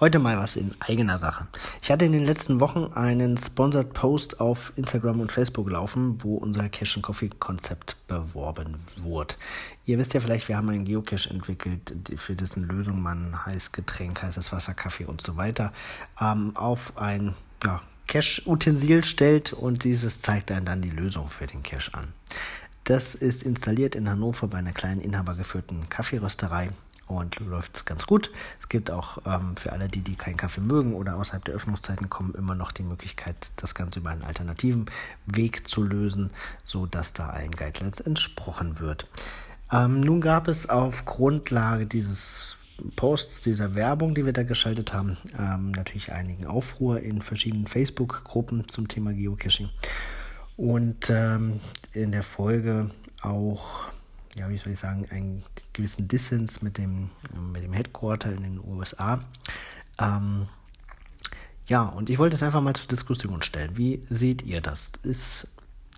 Heute mal was in eigener Sache. Ich hatte in den letzten Wochen einen Sponsored Post auf Instagram und Facebook laufen, wo unser Cash Coffee Konzept beworben wurde. Ihr wisst ja vielleicht, wir haben einen Geocache entwickelt, für dessen Lösung man heißes Getränk, heißes Wasser, Kaffee und so weiter ähm, auf ein ja, Cache-Utensil stellt und dieses zeigt einem dann die Lösung für den Cache an. Das ist installiert in Hannover bei einer kleinen inhabergeführten Kaffeerösterei und läuft ganz gut. Es gibt auch ähm, für alle, die, die keinen Kaffee mögen oder außerhalb der Öffnungszeiten kommen, immer noch die Möglichkeit, das Ganze über einen alternativen Weg zu lösen, sodass da allen Guidelines entsprochen wird. Ähm, nun gab es auf Grundlage dieses Posts, dieser Werbung, die wir da geschaltet haben, ähm, natürlich einigen Aufruhr in verschiedenen Facebook-Gruppen zum Thema Geocaching. Und ähm, in der Folge auch ja, wie soll ich sagen, einen gewissen Dissens mit dem, mit dem Headquarter in den USA. Ähm, ja, und ich wollte es einfach mal zur Diskussion stellen. Wie seht ihr das? Ist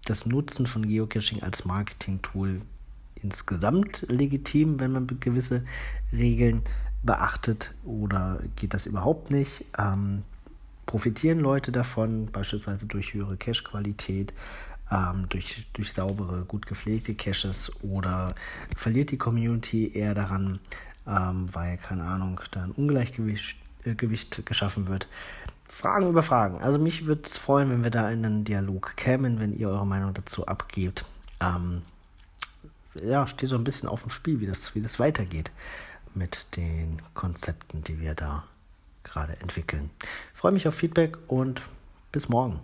das Nutzen von Geocaching als Marketing-Tool insgesamt legitim, wenn man gewisse Regeln beachtet oder geht das überhaupt nicht? Ähm, profitieren Leute davon, beispielsweise durch höhere Cache-Qualität? Ähm, durch, durch saubere, gut gepflegte Caches oder verliert die Community eher daran, ähm, weil, keine Ahnung, da ein Ungleichgewicht äh, Gewicht geschaffen wird. Fragen über Fragen. Also mich würde es freuen, wenn wir da in einen Dialog kämen, wenn ihr eure Meinung dazu abgebt. Ähm, ja, steht so ein bisschen auf dem Spiel, wie das, wie das weitergeht mit den Konzepten, die wir da gerade entwickeln. Ich freue mich auf Feedback und bis morgen.